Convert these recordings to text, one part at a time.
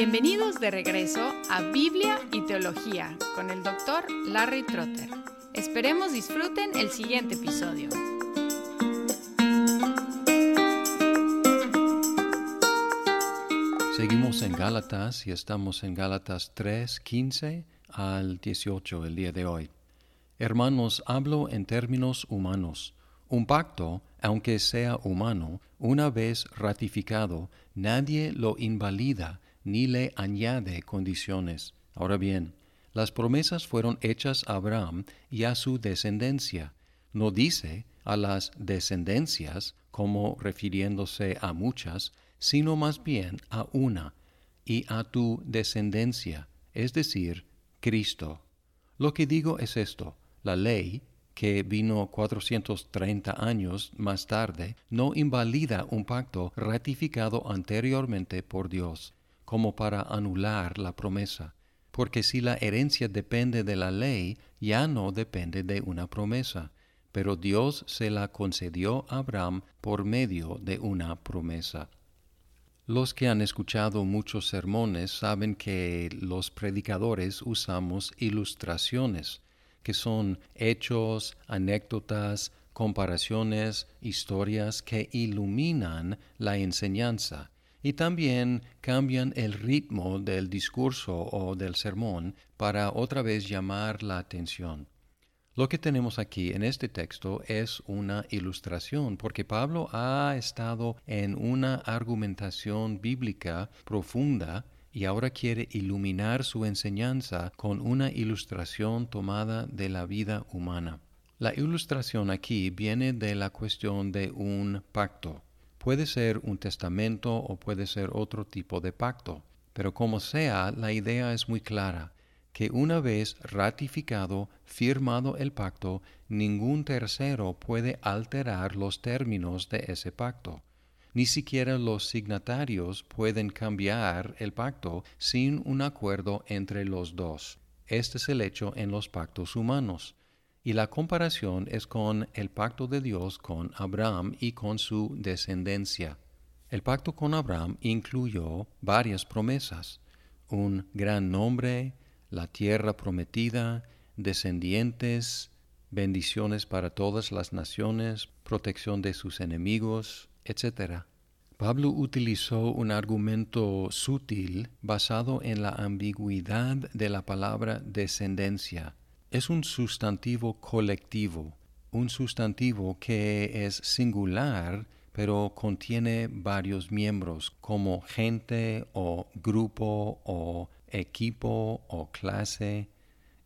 Bienvenidos de regreso a Biblia y Teología con el doctor Larry Trotter. Esperemos disfruten el siguiente episodio. Seguimos en Gálatas y estamos en Gálatas 3, 15 al 18 el día de hoy. Hermanos, hablo en términos humanos. Un pacto, aunque sea humano, una vez ratificado, nadie lo invalida ni le añade condiciones. Ahora bien, las promesas fueron hechas a Abraham y a su descendencia. No dice a las descendencias como refiriéndose a muchas, sino más bien a una, y a tu descendencia, es decir, Cristo. Lo que digo es esto, la ley, que vino 430 años más tarde, no invalida un pacto ratificado anteriormente por Dios como para anular la promesa, porque si la herencia depende de la ley, ya no depende de una promesa, pero Dios se la concedió a Abraham por medio de una promesa. Los que han escuchado muchos sermones saben que los predicadores usamos ilustraciones, que son hechos, anécdotas, comparaciones, historias que iluminan la enseñanza y también cambian el ritmo del discurso o del sermón para otra vez llamar la atención. Lo que tenemos aquí en este texto es una ilustración, porque Pablo ha estado en una argumentación bíblica profunda y ahora quiere iluminar su enseñanza con una ilustración tomada de la vida humana. La ilustración aquí viene de la cuestión de un pacto. Puede ser un testamento o puede ser otro tipo de pacto, pero como sea, la idea es muy clara, que una vez ratificado, firmado el pacto, ningún tercero puede alterar los términos de ese pacto. Ni siquiera los signatarios pueden cambiar el pacto sin un acuerdo entre los dos. Este es el hecho en los pactos humanos. Y la comparación es con el pacto de Dios con Abraham y con su descendencia. El pacto con Abraham incluyó varias promesas, un gran nombre, la tierra prometida, descendientes, bendiciones para todas las naciones, protección de sus enemigos, etc. Pablo utilizó un argumento sutil basado en la ambigüedad de la palabra descendencia es un sustantivo colectivo, un sustantivo que es singular pero contiene varios miembros como gente o grupo o equipo o clase.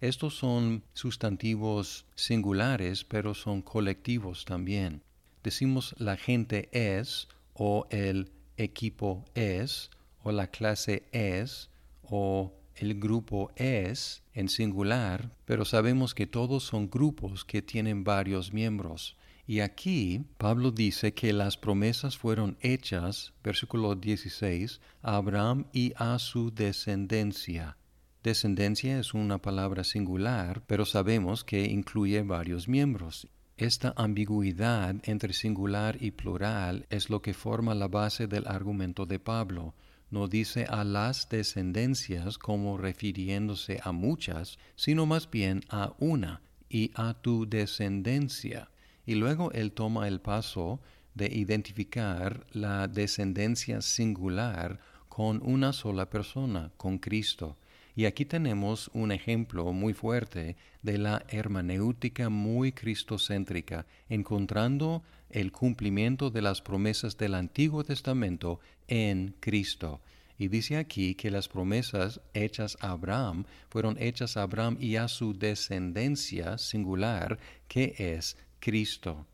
Estos son sustantivos singulares pero son colectivos también. Decimos la gente es o el equipo es o la clase es o el grupo es en singular, pero sabemos que todos son grupos que tienen varios miembros. Y aquí Pablo dice que las promesas fueron hechas, versículo 16, a Abraham y a su descendencia. Descendencia es una palabra singular, pero sabemos que incluye varios miembros. Esta ambigüedad entre singular y plural es lo que forma la base del argumento de Pablo no dice a las descendencias como refiriéndose a muchas, sino más bien a una y a tu descendencia. Y luego él toma el paso de identificar la descendencia singular con una sola persona, con Cristo. Y aquí tenemos un ejemplo muy fuerte de la hermenéutica muy cristocéntrica, encontrando el cumplimiento de las promesas del Antiguo Testamento en Cristo. Y dice aquí que las promesas hechas a Abraham fueron hechas a Abraham y a su descendencia singular, que es Cristo.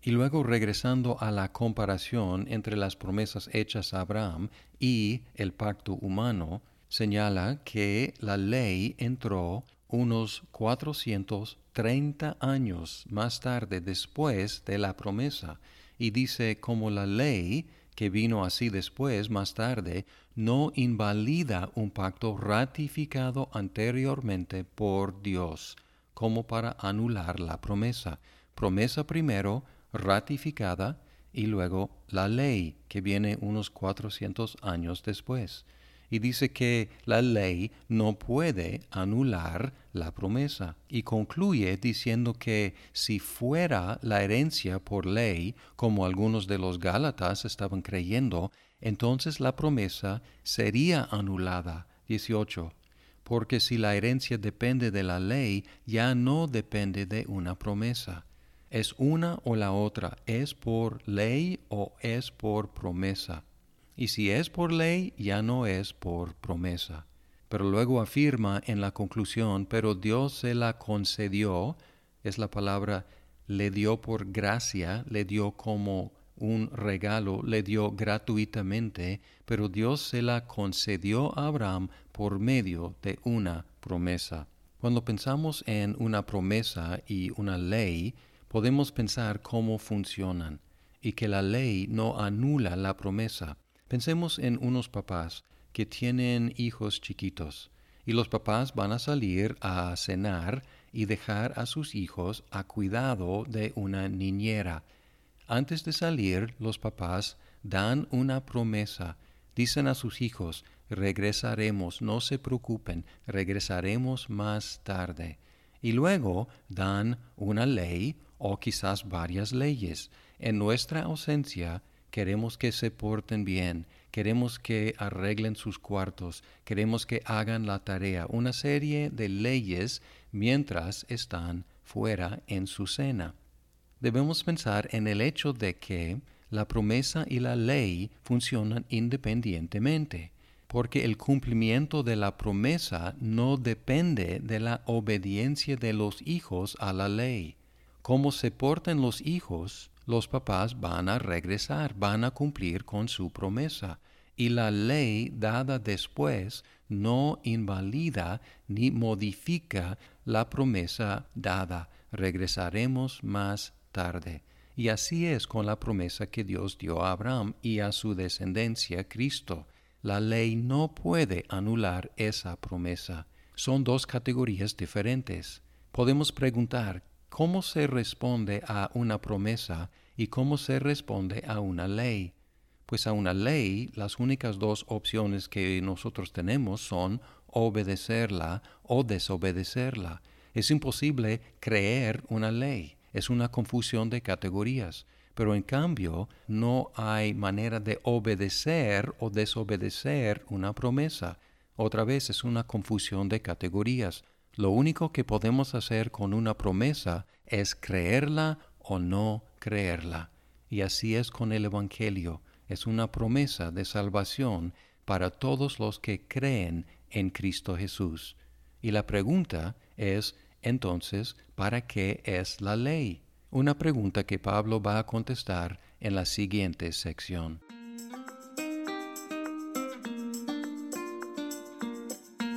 Y luego regresando a la comparación entre las promesas hechas a Abraham y el pacto humano, señala que la ley entró unos 430 años más tarde después de la promesa y dice como la ley que vino así después, más tarde, no invalida un pacto ratificado anteriormente por Dios, como para anular la promesa. Promesa primero, ratificada, y luego la ley, que viene unos 400 años después. Y dice que la ley no puede anular la promesa y concluye diciendo que si fuera la herencia por ley, como algunos de los Gálatas estaban creyendo, entonces la promesa sería anulada. 18. Porque si la herencia depende de la ley, ya no depende de una promesa. Es una o la otra, es por ley o es por promesa. Y si es por ley, ya no es por promesa. Pero luego afirma en la conclusión, pero Dios se la concedió, es la palabra, le dio por gracia, le dio como un regalo, le dio gratuitamente, pero Dios se la concedió a Abraham por medio de una promesa. Cuando pensamos en una promesa y una ley, podemos pensar cómo funcionan y que la ley no anula la promesa. Pensemos en unos papás que tienen hijos chiquitos y los papás van a salir a cenar y dejar a sus hijos a cuidado de una niñera. Antes de salir, los papás dan una promesa. Dicen a sus hijos, regresaremos, no se preocupen, regresaremos más tarde. Y luego dan una ley o quizás varias leyes. En nuestra ausencia, queremos que se porten bien, queremos que arreglen sus cuartos, queremos que hagan la tarea, una serie de leyes mientras están fuera en su cena. Debemos pensar en el hecho de que la promesa y la ley funcionan independientemente, porque el cumplimiento de la promesa no depende de la obediencia de los hijos a la ley. Cómo se portan los hijos los papás van a regresar, van a cumplir con su promesa. Y la ley dada después no invalida ni modifica la promesa dada. Regresaremos más tarde. Y así es con la promesa que Dios dio a Abraham y a su descendencia Cristo. La ley no puede anular esa promesa. Son dos categorías diferentes. Podemos preguntar, cómo se responde a una promesa y cómo se responde a una ley. Pues a una ley las únicas dos opciones que nosotros tenemos son obedecerla o desobedecerla. Es imposible creer una ley, es una confusión de categorías, pero en cambio no hay manera de obedecer o desobedecer una promesa. Otra vez es una confusión de categorías. Lo único que podemos hacer con una promesa es creerla o no creerla. Y así es con el Evangelio. Es una promesa de salvación para todos los que creen en Cristo Jesús. Y la pregunta es, entonces, ¿para qué es la ley? Una pregunta que Pablo va a contestar en la siguiente sección.